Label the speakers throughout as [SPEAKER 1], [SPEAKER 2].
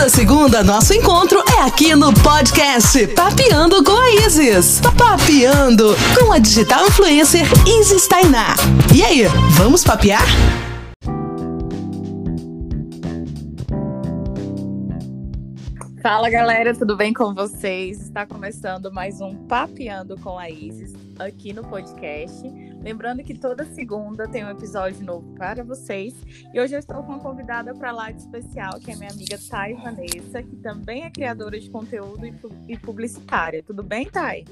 [SPEAKER 1] Toda segunda, nosso encontro é aqui no podcast Papeando com a Isis. Papeando com a digital influencer Isis Tainá. E aí, vamos papear?
[SPEAKER 2] Fala galera, tudo bem com vocês? Está começando mais um Papeando com a Isis aqui no podcast. Lembrando que toda segunda tem um episódio novo para vocês. E hoje eu estou com uma convidada para lá de especial, que é minha amiga Thay Vanessa, que também é criadora de conteúdo e publicitária. Tudo bem, Thay?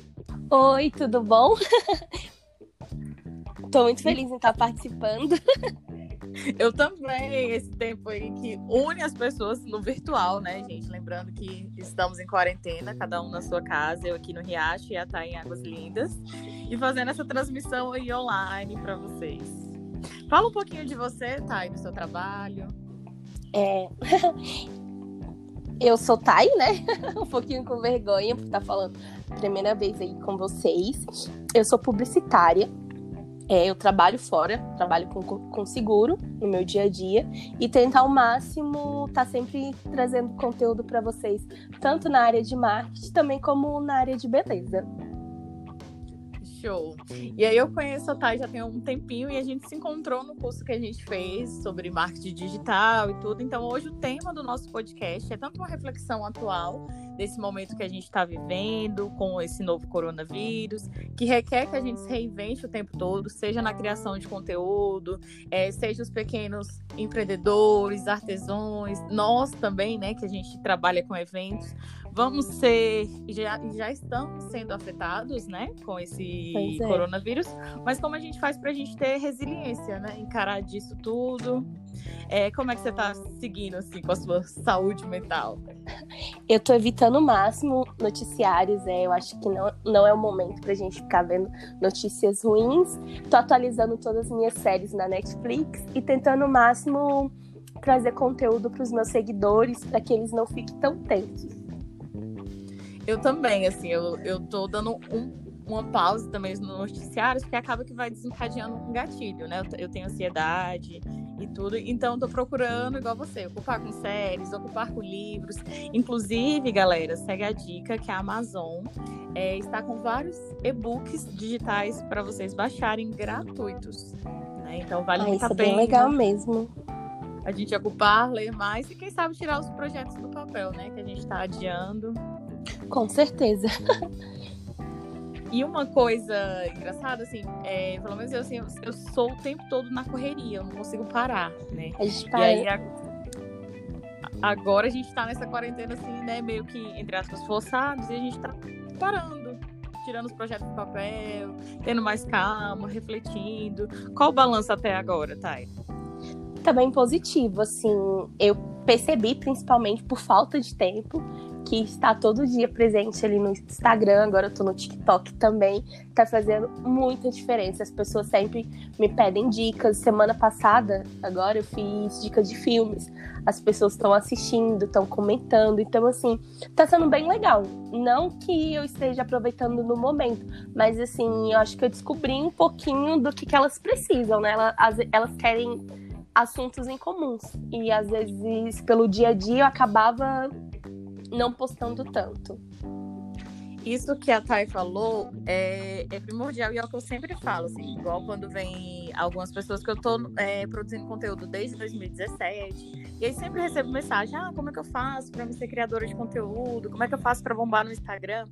[SPEAKER 3] Oi, tudo bom? Estou muito feliz em estar participando.
[SPEAKER 2] Eu também, esse tempo aí que une as pessoas no virtual, né, gente? Lembrando que estamos em quarentena, cada um na sua casa, eu aqui no Riacho e a Thay em Águas Lindas, e fazendo essa transmissão aí online para vocês. Fala um pouquinho de você, Thay, do seu trabalho.
[SPEAKER 3] É. Eu sou Thay, né? um pouquinho com vergonha por estar falando primeira vez aí com vocês. Eu sou publicitária é, eu trabalho fora, trabalho com, com seguro no meu dia a dia e tentar ao máximo estar tá sempre trazendo conteúdo para vocês, tanto na área de marketing também como na área de beleza.
[SPEAKER 2] Show. E aí eu conheço a Thay já tem um tempinho e a gente se encontrou no curso que a gente fez sobre marketing digital e tudo. Então hoje o tema do nosso podcast é tanto uma reflexão atual desse momento que a gente está vivendo com esse novo coronavírus, que requer que a gente se reinvente o tempo todo, seja na criação de conteúdo, é, seja os pequenos empreendedores, artesãos, nós também, né, que a gente trabalha com eventos, vamos ser, já, já estamos sendo afetados, né, com esse é. coronavírus, mas como a gente faz para a gente ter resiliência, né, encarar disso tudo? É, como é que você está seguindo, assim, com a sua saúde mental?
[SPEAKER 3] Eu estou evitando o máximo noticiários, é, eu acho que não, não é o momento para a gente ficar vendo notícias ruins. Estou atualizando todas as minhas séries na Netflix e tentando o máximo trazer conteúdo para os meus seguidores para que eles não fiquem tão tensos.
[SPEAKER 2] Eu também, assim, eu, eu tô dando um, uma pausa também nos noticiários, porque acaba que vai desencadeando um gatilho, né? Eu, eu tenho ansiedade e tudo, então tô procurando, igual você, ocupar com séries, ocupar com livros. Inclusive, galera, segue a dica que a Amazon é, está com vários e-books digitais para vocês baixarem gratuitos. Né? Então vale ah, muito a
[SPEAKER 3] pena. É bem legal mesmo
[SPEAKER 2] a gente ocupar, ler mais e quem sabe tirar os projetos do papel, né? Que a gente está adiando.
[SPEAKER 3] Com certeza.
[SPEAKER 2] E uma coisa engraçada, assim, é, pelo menos eu, assim, eu sou o tempo todo na correria, eu não consigo parar, né?
[SPEAKER 3] A gente para... E aí,
[SPEAKER 2] agora a gente tá nessa quarentena, assim, né, meio que, entre aspas, forçados, e a gente tá parando, tirando os projetos do papel, tendo mais calma, refletindo. Qual o balanço até agora, Thay?
[SPEAKER 3] Tá bem positivo, assim, eu percebi, principalmente por falta de tempo, que está todo dia presente ali no Instagram, agora eu tô no TikTok também, tá fazendo muita diferença. As pessoas sempre me pedem dicas. Semana passada, agora eu fiz dicas de filmes. As pessoas estão assistindo, estão comentando. Então, assim, tá sendo bem legal. Não que eu esteja aproveitando no momento, mas assim, eu acho que eu descobri um pouquinho do que, que elas precisam, né? Elas, elas querem assuntos em comuns. E às vezes, pelo dia a dia, eu acabava não postando tanto.
[SPEAKER 2] Isso que a Thay falou é, é, primordial e é o que eu sempre falo, assim, igual quando vem algumas pessoas que eu tô é, produzindo conteúdo desde 2017, e aí sempre recebo mensagem, ah, como é que eu faço para me ser criadora de conteúdo? Como é que eu faço para bombar no Instagram?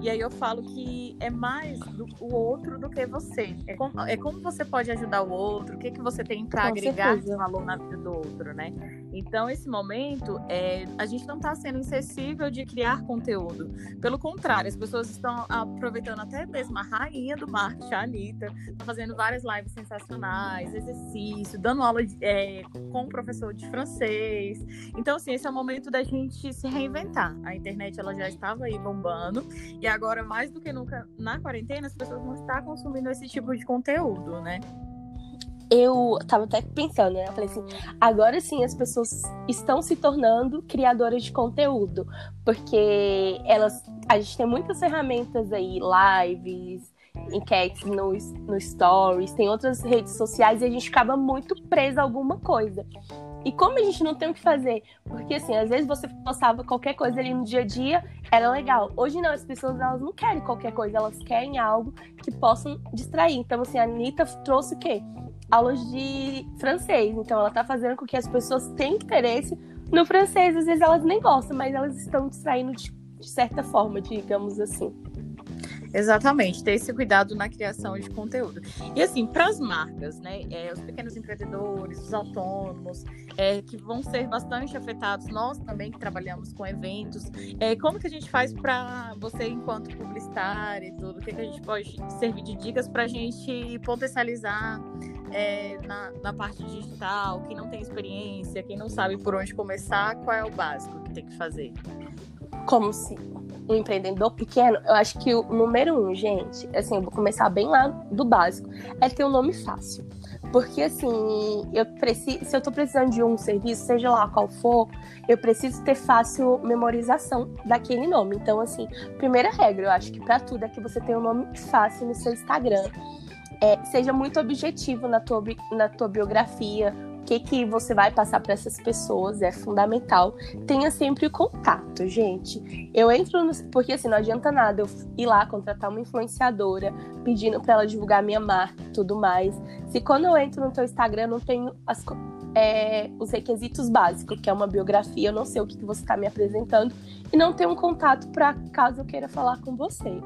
[SPEAKER 2] E aí eu falo que é mais do, o outro do que você. É como, é como você pode ajudar o outro, o que, que você tem para agregar de valor na vida do outro, né? Então, esse momento, é, a gente não está sendo insensível de criar conteúdo. Pelo contrário, as pessoas estão aproveitando até mesmo a rainha do marketing, a Anitta, tá fazendo várias lives sensacionais, exercício, dando aula de, é, com o professor de francês. Então, assim, esse é o momento da gente se reinventar. A internet, ela já estava aí bombando, e agora, mais do que nunca, na quarentena, as pessoas vão estar consumindo esse tipo de conteúdo, né?
[SPEAKER 3] Eu tava até pensando, né? Eu falei assim, agora sim as pessoas estão se tornando criadoras de conteúdo, porque elas, a gente tem muitas ferramentas aí, lives, enquetes no, no stories, tem outras redes sociais e a gente acaba muito preso a alguma coisa. E como a gente não tem o que fazer? Porque, assim, às vezes você postava qualquer coisa ali no dia a dia, era legal. Hoje não, as pessoas elas não querem qualquer coisa, elas querem algo que possam distrair. Então, assim, a Anitta trouxe o quê? Aulas de francês. Então, ela tá fazendo com que as pessoas tenham interesse no francês. Às vezes elas nem gostam, mas elas estão distraindo de, de certa forma, digamos assim.
[SPEAKER 2] Exatamente, ter esse cuidado na criação de conteúdo. E assim, para as marcas, né, é, os pequenos empreendedores, os autônomos, é, que vão ser bastante afetados, nós também que trabalhamos com eventos, é, como que a gente faz para você, enquanto publicitária e tudo, o que, que a gente pode servir de dicas para a gente potencializar é, na, na parte digital, quem não tem experiência, quem não sabe por onde começar, qual é o básico que tem que fazer?
[SPEAKER 3] Como se um empreendedor pequeno, eu acho que o número um, gente, assim, eu vou começar bem lá do básico, é ter um nome fácil. Porque, assim, eu preciso, se eu tô precisando de um serviço, seja lá qual for, eu preciso ter fácil memorização daquele nome. Então, assim, primeira regra, eu acho que para tudo é que você tenha um nome fácil no seu Instagram. É, seja muito objetivo na tua, na tua biografia, que, que você vai passar para essas pessoas é fundamental. Tenha sempre o contato, gente. Eu entro no. Porque assim, não adianta nada eu ir lá contratar uma influenciadora pedindo para ela divulgar minha marca e tudo mais. Se quando eu entro no teu Instagram não tenho as, é, os requisitos básicos, que é uma biografia, eu não sei o que, que você está me apresentando, e não tenho um contato para caso eu queira falar com você.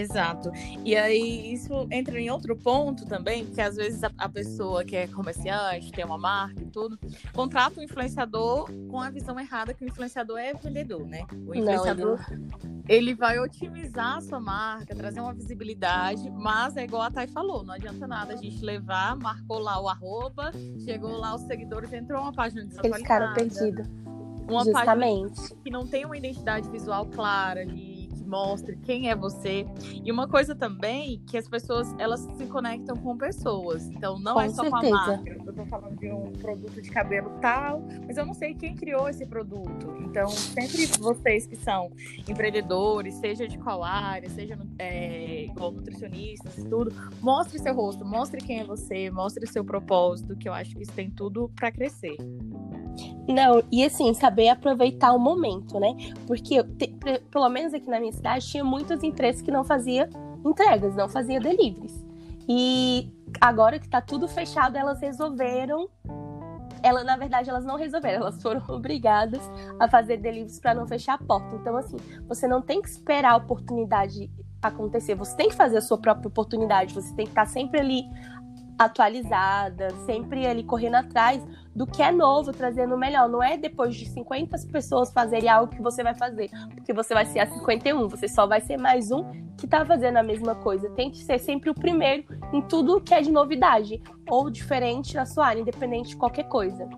[SPEAKER 2] Exato. E aí isso entra em outro ponto também, que às vezes a, a, pessoa que é comerciante, tem uma marca e tudo, contrata um influenciador com a visão errada que o influenciador é vendedor, né? O influenciador, Não, ele vai otimizar a sua marca, trazer uma visibilidade, mas é igual a Thay falou, não adianta nada a gente levar, marcou lá o arroba, chegou lá os seguidores, entrou uma página desatualizada.
[SPEAKER 3] Eles ficaram perdidos.
[SPEAKER 2] Uma Justamente. página que não tem uma identidade visual clara ali mostre quem é você. E uma coisa também que as pessoas elas se conectam com pessoas. Então não
[SPEAKER 3] com
[SPEAKER 2] é só
[SPEAKER 3] certeza.
[SPEAKER 2] com a marca. Eu tô falando de um produto de cabelo tal, mas eu não sei quem criou esse produto. Então sempre vocês que são empreendedores, seja de qual área, seja é, igual nutricionistas e tudo, mostre seu rosto, mostre quem é você, mostre seu propósito, que eu acho que isso tem tudo para crescer.
[SPEAKER 3] Não, e assim, saber aproveitar o momento, né? Porque, te, pelo menos aqui na minha cidade, tinha muitas empresas que não faziam entregas, não faziam deliveries. E agora que tá tudo fechado, elas resolveram. Ela, na verdade, elas não resolveram, elas foram obrigadas a fazer deliveries para não fechar a porta. Então, assim, você não tem que esperar a oportunidade acontecer, você tem que fazer a sua própria oportunidade, você tem que estar sempre ali atualizada, sempre ali correndo atrás do que é novo, trazendo o melhor. Não é depois de 50 pessoas fazerem algo que você vai fazer, porque você vai ser a 51, você só vai ser mais um que tá fazendo a mesma coisa. Tente ser sempre o primeiro em tudo que é de novidade ou diferente na sua área, independente de qualquer coisa.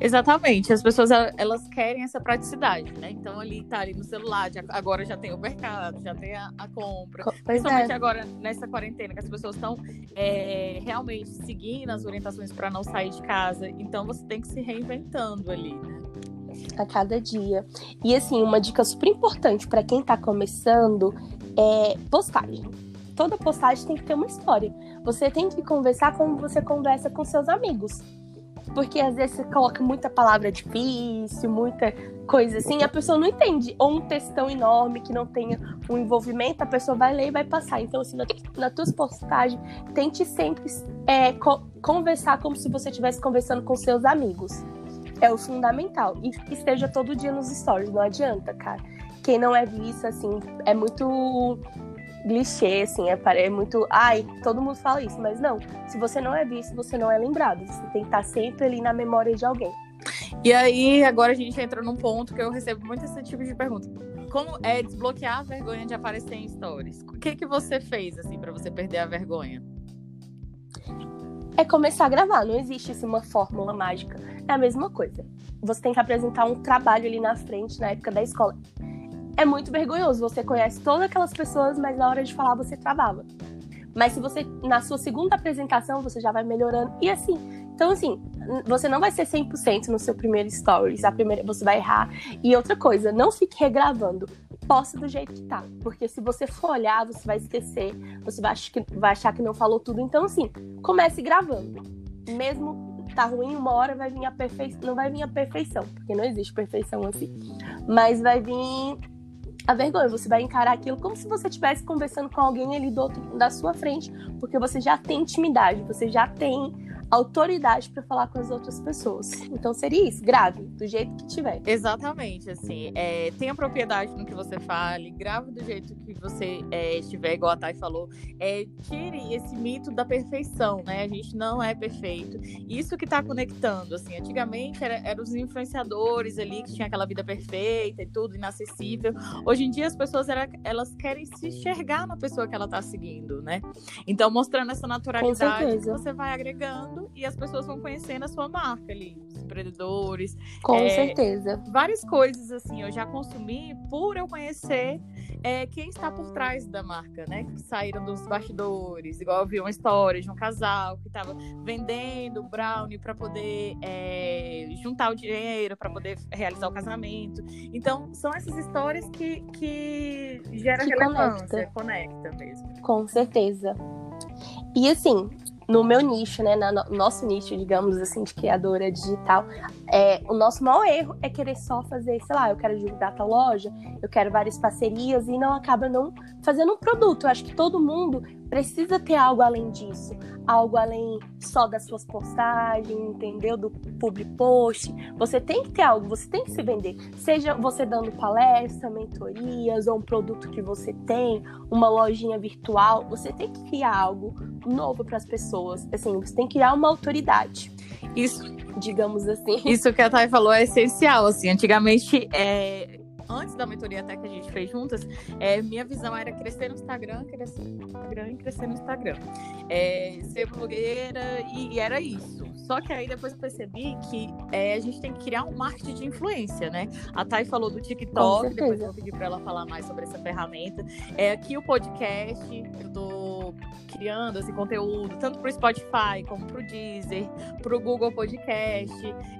[SPEAKER 2] Exatamente, as pessoas elas querem essa praticidade, né? Então ali tá ali no celular, já, agora já tem o mercado, já tem a, a compra. Pois Principalmente é. agora nessa quarentena que as pessoas estão é, realmente seguindo as orientações para não sair de casa. Então você tem que se reinventando ali, né?
[SPEAKER 3] A cada dia. E assim, uma dica super importante para quem tá começando é postagem. Toda postagem tem que ter uma história. Você tem que conversar como você conversa com seus amigos porque às vezes você coloca muita palavra difícil, muita coisa assim, a pessoa não entende. Ou um textão enorme que não tenha um envolvimento, a pessoa vai ler e vai passar. Então, assim, na, na tuas postagens, tente sempre é, co conversar como se você estivesse conversando com seus amigos. É o fundamental. E esteja todo dia nos stories, não adianta, cara. Quem não é visto, assim, é muito clichê, assim, é, é muito. Ai, todo mundo fala isso, mas não. Se você não é visto, você não é lembrado. Você tem que estar sempre ali na memória de alguém.
[SPEAKER 2] E aí, agora a gente entra num ponto que eu recebo muito esse tipo de pergunta. Como é desbloquear a vergonha de aparecer em stories? O que que você fez, assim, para você perder a vergonha?
[SPEAKER 3] É começar a gravar, não existe assim, uma fórmula mágica. É a mesma coisa. Você tem que apresentar um trabalho ali na frente, na época da escola é muito vergonhoso. Você conhece todas aquelas pessoas, mas na hora de falar você travava. Mas se você, na sua segunda apresentação, você já vai melhorando. E assim, então assim, você não vai ser 100% no seu primeiro stories. A primeira, você vai errar. E outra coisa, não fique regravando. Posta do jeito que tá. Porque se você for olhar, você vai esquecer. Você vai achar que, vai achar que não falou tudo. Então assim, comece gravando. Mesmo tá ruim, uma hora vai vir a perfeição. Não vai vir a perfeição, porque não existe perfeição assim. Mas vai vir a vergonha. Você vai encarar aquilo como se você estivesse conversando com alguém ali do outro, da sua frente, porque você já tem intimidade, você já tem autoridade para falar com as outras pessoas. Então seria isso, grave, do jeito que tiver.
[SPEAKER 2] Exatamente, assim, é, tenha propriedade no que você fale, grave do jeito que você é, estiver, igual a Thay falou, é, tire esse mito da perfeição, né? A gente não é perfeito. Isso que está conectando, assim, antigamente eram era os influenciadores ali que tinha aquela vida perfeita e tudo, inacessível. Hoje em dia as pessoas era, elas querem se enxergar na pessoa que ela está seguindo, né? Então mostrando essa naturalidade você vai agregando e as pessoas vão conhecendo a sua marca ali, os empreendedores.
[SPEAKER 3] Com é, certeza.
[SPEAKER 2] Várias coisas, assim, eu já consumi por eu conhecer é, quem está por trás da marca, né? Que saíram dos bastidores. Igual eu vi uma história de um casal que estava vendendo brownie para poder é, juntar o dinheiro, para poder realizar o casamento. Então, são essas histórias que, que geram que relevância, conecta. conecta mesmo.
[SPEAKER 3] Com certeza. E assim, no meu nicho, né, no nosso nicho, digamos assim, de criadora digital, é, o nosso maior erro é querer só fazer, sei lá, eu quero divulgar tal loja, eu quero várias parcerias e não acaba não fazendo um produto. Eu acho que todo mundo precisa ter algo além disso, algo além só das suas postagens, entendeu? Do public post. Você tem que ter algo, você tem que se vender. Seja você dando palestra, mentorias ou um produto que você tem, uma lojinha virtual, você tem que criar algo novo para as pessoas. Assim, você tem que criar uma autoridade.
[SPEAKER 2] Isso,
[SPEAKER 3] digamos assim.
[SPEAKER 2] Isso que a Thay falou é essencial, assim. Antigamente, é, antes da mentoria até que a gente fez juntas, é, minha visão era crescer no Instagram, crescer no Instagram e crescer no Instagram. É, ser blogueira e, e, era isso. Só que aí depois eu percebi que é, a gente tem que criar um marketing de influência, né? A Thay falou do TikTok, depois eu vou pedir para ela falar mais sobre essa ferramenta. É, aqui o podcast, eu tô criando esse conteúdo, tanto para o Spotify, como para o Deezer, para o Google Podcast,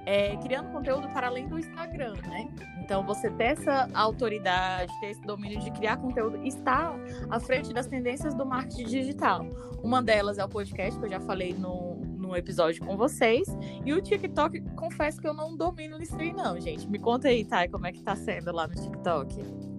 [SPEAKER 2] é, criando conteúdo para além do Instagram, né? Então, você ter essa autoridade, ter esse domínio de criar conteúdo, está à frente das tendências do marketing digital. Uma delas é o podcast, que eu já falei no, no episódio com vocês. E o TikTok, confesso que eu não domino nisso aí, não, gente. Me conta aí, Thay, como é que tá sendo lá no TikTok.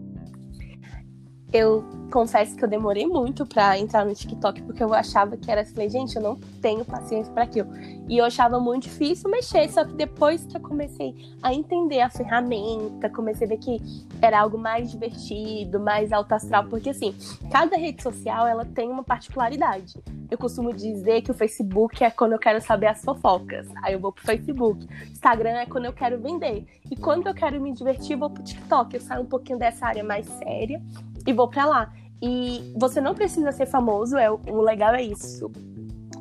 [SPEAKER 3] Eu confesso que eu demorei muito para entrar no TikTok porque eu achava que era assim, gente, eu não tenho paciência para aquilo. E eu achava muito difícil mexer, só que depois que eu comecei a entender a ferramenta, comecei a ver que era algo mais divertido, mais alto astral, porque assim, cada rede social ela tem uma particularidade. Eu costumo dizer que o Facebook é quando eu quero saber as fofocas, aí eu vou pro Facebook. Instagram é quando eu quero vender. E quando eu quero me divertir, vou pro TikTok. Eu saio um pouquinho dessa área mais séria e vou para lá. E você não precisa ser famoso, é o legal é isso.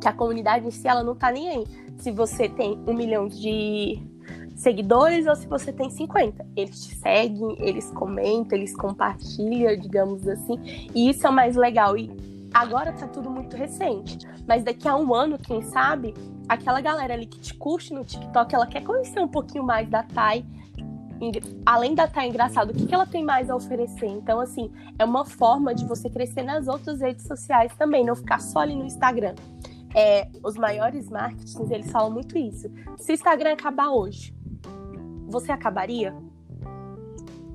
[SPEAKER 3] Que a comunidade em si ela não tá nem aí. Se você tem um milhão de seguidores ou se você tem 50. Eles te seguem, eles comentam, eles compartilham, digamos assim. E isso é o mais legal. E agora tá tudo muito recente. Mas daqui a um ano, quem sabe, aquela galera ali que te curte no TikTok, ela quer conhecer um pouquinho mais da Thay além da tá engraçado, o que, que ela tem mais a oferecer? Então, assim, é uma forma de você crescer nas outras redes sociais também, não ficar só ali no Instagram. É, os maiores marketings, eles falam muito isso. Se o Instagram acabar hoje, você acabaria?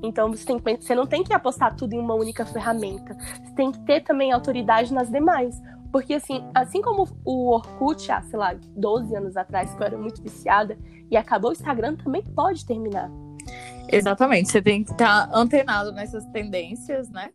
[SPEAKER 3] Então você, tem, você não tem que apostar tudo em uma única ferramenta. Você tem que ter também autoridade nas demais. Porque assim, assim como o Orkut, há, sei lá, 12 anos atrás, que eu era muito viciada, e acabou o Instagram, também pode terminar.
[SPEAKER 2] Exatamente, você tem que estar antenado nessas tendências, né?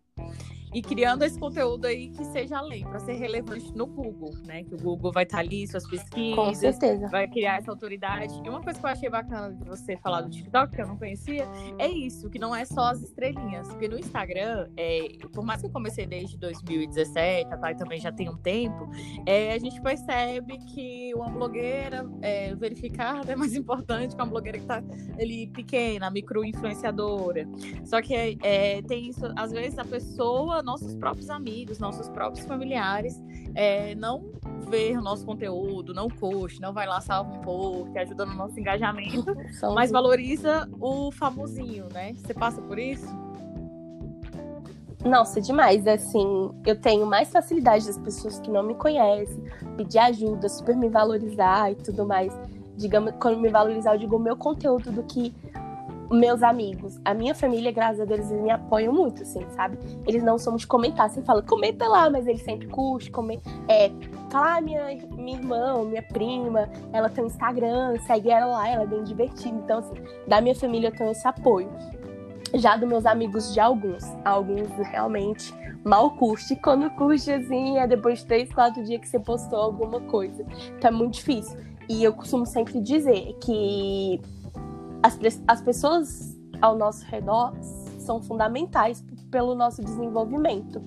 [SPEAKER 2] E criando esse conteúdo aí que seja além, para ser relevante no Google, né? Que o Google vai estar tá ali, suas pesquisas,
[SPEAKER 3] Com certeza.
[SPEAKER 2] vai criar essa autoridade. E uma coisa que eu achei bacana de você falar do TikTok, que eu não conhecia, é isso, que não é só as estrelinhas. Porque no Instagram, é, por mais que eu comecei desde 2017, a Thay também já tem um tempo, é, a gente percebe que uma blogueira é, verificada é mais importante que uma blogueira que está ali pequena, micro-influenciadora. Só que é, tem isso, às vezes a pessoa nossos próprios amigos, nossos próprios familiares é, não ver o nosso conteúdo, não curte, não vai lá, salva um pouco, que ajuda no nosso engajamento, mas valoriza o famosinho, né? Você passa por isso?
[SPEAKER 3] Nossa, demais. Assim, eu tenho mais facilidade das pessoas que não me conhecem, pedir ajuda, super me valorizar e tudo mais. digamos, quando me valorizar, eu digo o meu conteúdo do que meus amigos. A minha família, graças a Deus, eles me apoiam muito, assim, sabe? Eles não somos de comentar, você fala, comenta lá, mas eles sempre curtem, come... é, fala, ah, minha, minha irmã, minha prima, ela tem um Instagram, segue ela lá, ela é bem divertida. Então, assim, da minha família eu tenho esse apoio. Já dos meus amigos de alguns, alguns realmente mal curte. Quando curte, assim, é depois de três, quatro dias que você postou alguma coisa. Então é muito difícil. E eu costumo sempre dizer que as, as pessoas ao nosso redor são fundamentais pelo nosso desenvolvimento.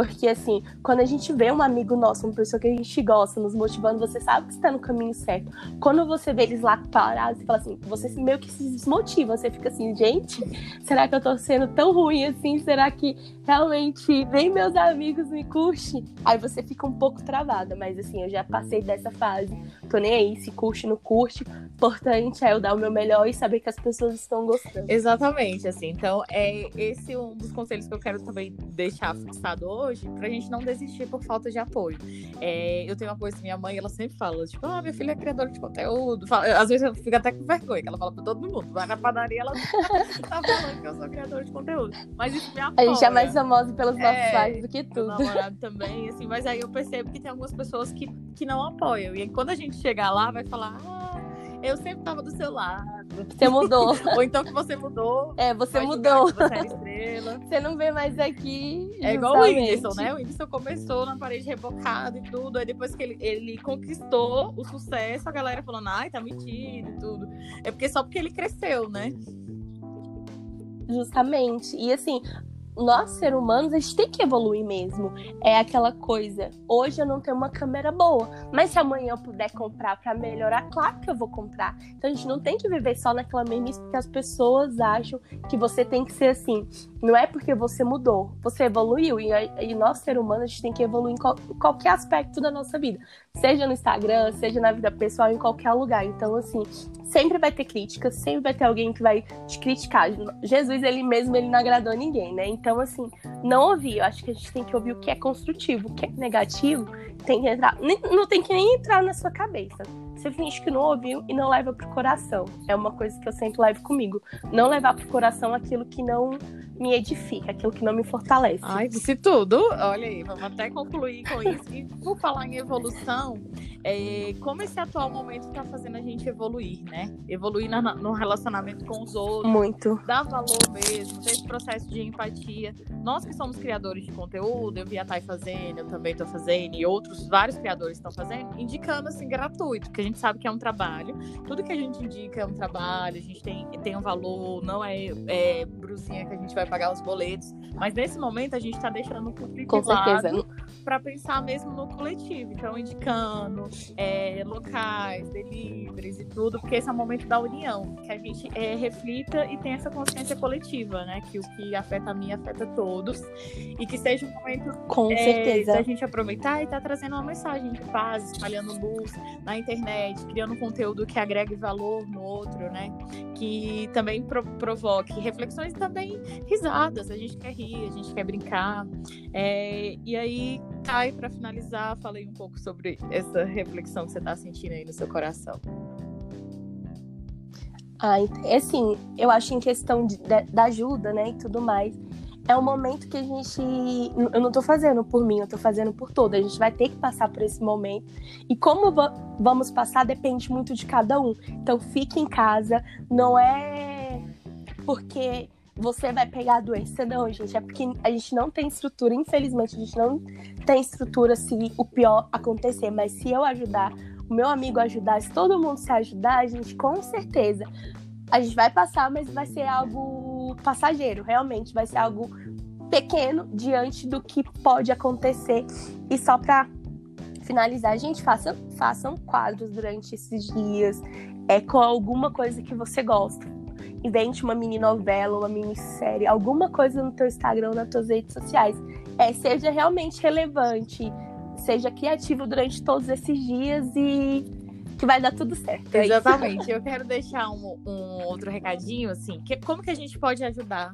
[SPEAKER 3] Porque, assim, quando a gente vê um amigo nosso, uma pessoa que a gente gosta, nos motivando, você sabe que está no caminho certo. Quando você vê eles lá parados, você fala assim, você meio que se desmotiva. Você fica assim, gente, será que eu tô sendo tão ruim assim? Será que realmente nem meus amigos me curtem? Aí você fica um pouco travada. Mas, assim, eu já passei dessa fase. Tô nem aí, se curte, não curte. Importante é eu dar o meu melhor e saber que as pessoas estão gostando.
[SPEAKER 2] Exatamente, assim. Então, é esse um dos conselhos que eu quero também deixar fixado hoje hoje pra gente não desistir por falta de apoio. É, eu tenho uma coisa que minha mãe, ela sempre fala, tipo, ah, minha filha é criadora de conteúdo. Fala, às vezes eu fico até com vergonha, que ela fala pra todo mundo. Vai na padaria, ela tá falando que eu sou criadora de conteúdo. Mas isso me apoia.
[SPEAKER 3] A gente é mais famosa pelos nossos é, pais do que tudo. Meu
[SPEAKER 2] namorado também, assim, mas aí eu percebo que tem algumas pessoas que, que não apoiam. E aí, quando a gente chegar lá, vai falar, ah, eu sempre tava do seu lado
[SPEAKER 3] você mudou.
[SPEAKER 2] Ou então que você mudou.
[SPEAKER 3] É, você mudou.
[SPEAKER 2] Você é estrela.
[SPEAKER 3] Você não vê mais aqui.
[SPEAKER 2] É igual o Whindersson, né? O Whindersson começou na parede rebocada e tudo. Aí depois que ele, ele conquistou o sucesso, a galera falando, ai, tá metido e tudo. É porque só porque ele cresceu, né?
[SPEAKER 3] Justamente. E assim, nós, seres humanos, a gente tem que evoluir mesmo. É aquela coisa. Hoje eu não tenho uma câmera boa, mas se amanhã eu puder comprar para melhorar, claro que eu vou comprar. Então a gente não tem que viver só naquela mesmice porque as pessoas acham que você tem que ser assim. Não é porque você mudou, você evoluiu. E, e nós, ser humano, a gente tem que evoluir em qualquer aspecto da nossa vida. Seja no Instagram, seja na vida pessoal, em qualquer lugar. Então, assim, sempre vai ter críticas, sempre vai ter alguém que vai te criticar. Jesus, ele mesmo, ele não agradou ninguém, né? Então, assim, não ouvir. Eu acho que a gente tem que ouvir o que é construtivo, o que é negativo, tem que entrar. Não tem que nem entrar na sua cabeça. Você finge que não ouviu e não leva pro coração. É uma coisa que eu sempre levo comigo. Não levar pro coração aquilo que não me edifica, aquilo que não me fortalece.
[SPEAKER 2] Ai, disse tudo. Olha aí, vamos até concluir com isso. E por falar em evolução, é, como esse atual momento está fazendo a gente evoluir, né? Evoluir na, no relacionamento com os outros.
[SPEAKER 3] Muito.
[SPEAKER 2] Dar valor mesmo, ter esse processo de empatia. Nós que somos criadores de conteúdo, eu vi a Thay fazendo, eu também estou fazendo, e outros vários criadores estão fazendo, indicando assim, gratuito, porque a gente sabe que é um trabalho. Tudo que a gente indica é um trabalho, a gente tem, tem um valor, não é, é brusinha que a gente vai pagar os boletos. Mas nesse momento a gente está deixando um pouco
[SPEAKER 3] Com certeza.
[SPEAKER 2] Para pensar mesmo no coletivo. Então, indicando é, locais, deliveries e tudo, porque esse é o momento da união, que a gente é, reflita e tenha essa consciência coletiva, né? Que o que afeta a mim afeta todos. E que seja um momento
[SPEAKER 3] Com é, certeza.
[SPEAKER 2] da gente aproveitar e estar tá trazendo uma mensagem de paz, espalhando luz na internet, criando conteúdo que agregue valor no outro, né? Que também pro provoque reflexões e também risadas. A gente quer rir, a gente quer brincar. É, e aí, Thay, para finalizar, falei um pouco sobre essa reflexão que você está sentindo aí no seu coração.
[SPEAKER 3] Ah, é assim, eu acho em questão de, de, da ajuda, né, e tudo mais, é um momento que a gente. Eu não tô fazendo por mim, eu tô fazendo por todo. A gente vai ter que passar por esse momento. E como vamos passar depende muito de cada um. Então fique em casa, não é porque você vai pegar a doença, não, gente. É porque a gente não tem estrutura, infelizmente, a gente não tem estrutura se o pior acontecer. Mas se eu ajudar, o meu amigo ajudar, se todo mundo se ajudar, a gente com certeza a gente vai passar, mas vai ser algo passageiro, realmente, vai ser algo pequeno diante do que pode acontecer. E só para finalizar, gente, façam, façam quadros durante esses dias, é com alguma coisa que você gosta invente uma mini novela, uma minissérie, alguma coisa no teu Instagram, nas tuas redes sociais. É, seja realmente relevante, seja criativo durante todos esses dias e que vai dar tudo certo.
[SPEAKER 2] É Exatamente. Eu quero deixar um, um, outro recadinho, assim, que, como que a gente pode ajudar,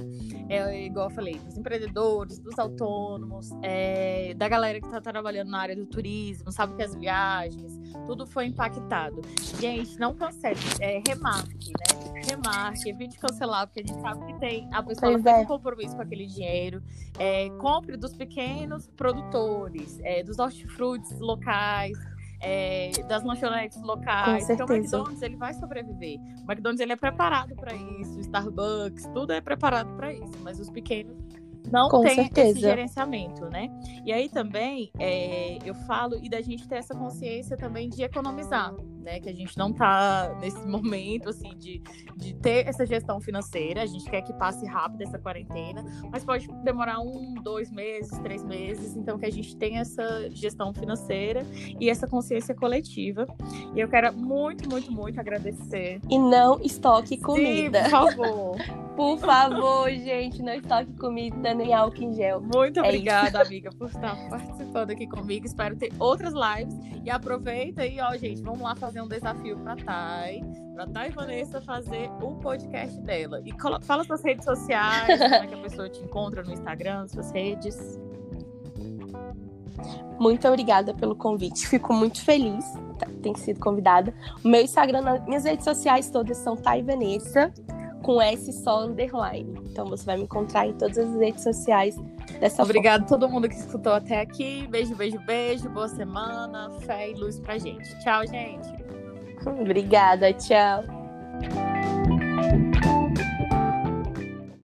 [SPEAKER 2] é, igual eu falei, dos empreendedores, dos autônomos, é, da galera que está trabalhando na área do turismo, sabe que as viagens, tudo foi impactado. Gente, não cancele, é, remarque, né? Remarque, evite cancelar, porque a gente sabe que tem, a pessoa tem é. um compromisso com aquele dinheiro. É, compre dos pequenos produtores, é, dos hortifrutis locais é, das lanchonetes locais. Porque o McDonald's ele vai sobreviver. O McDonald's ele é preparado para isso, o Starbucks, tudo é preparado para isso, mas os pequenos não Com tem certeza. esse gerenciamento, né? E aí também é, eu falo e da gente ter essa consciência também de economizar, né? Que a gente não tá nesse momento assim de, de ter essa gestão financeira. A gente quer que passe rápido essa quarentena, mas pode demorar um, dois meses, três meses. Então que a gente tenha essa gestão financeira e essa consciência coletiva. E eu quero muito, muito, muito agradecer.
[SPEAKER 3] E não estoque comida.
[SPEAKER 2] Sim, por favor.
[SPEAKER 3] por favor, gente, não estoque comida nem álcool em gel.
[SPEAKER 2] Muito é obrigada, isso. amiga, por estar participando aqui comigo. Espero ter outras lives. E aproveita aí, ó, gente, vamos lá fazer um desafio pra Thay. Pra Thay Vanessa fazer o podcast dela. E fala suas redes sociais, como é que a pessoa te encontra no Instagram, suas redes.
[SPEAKER 3] Muito obrigada pelo convite. Fico muito feliz ter sido convidada. O meu Instagram, minhas redes sociais todas são Thay Vanessa com S só underline. Então você vai me encontrar em todas as redes sociais dessa
[SPEAKER 2] Obrigada a todo mundo que escutou até aqui. Beijo, beijo, beijo. Boa semana. Fé e luz pra gente. Tchau, gente.
[SPEAKER 3] Obrigada, tchau.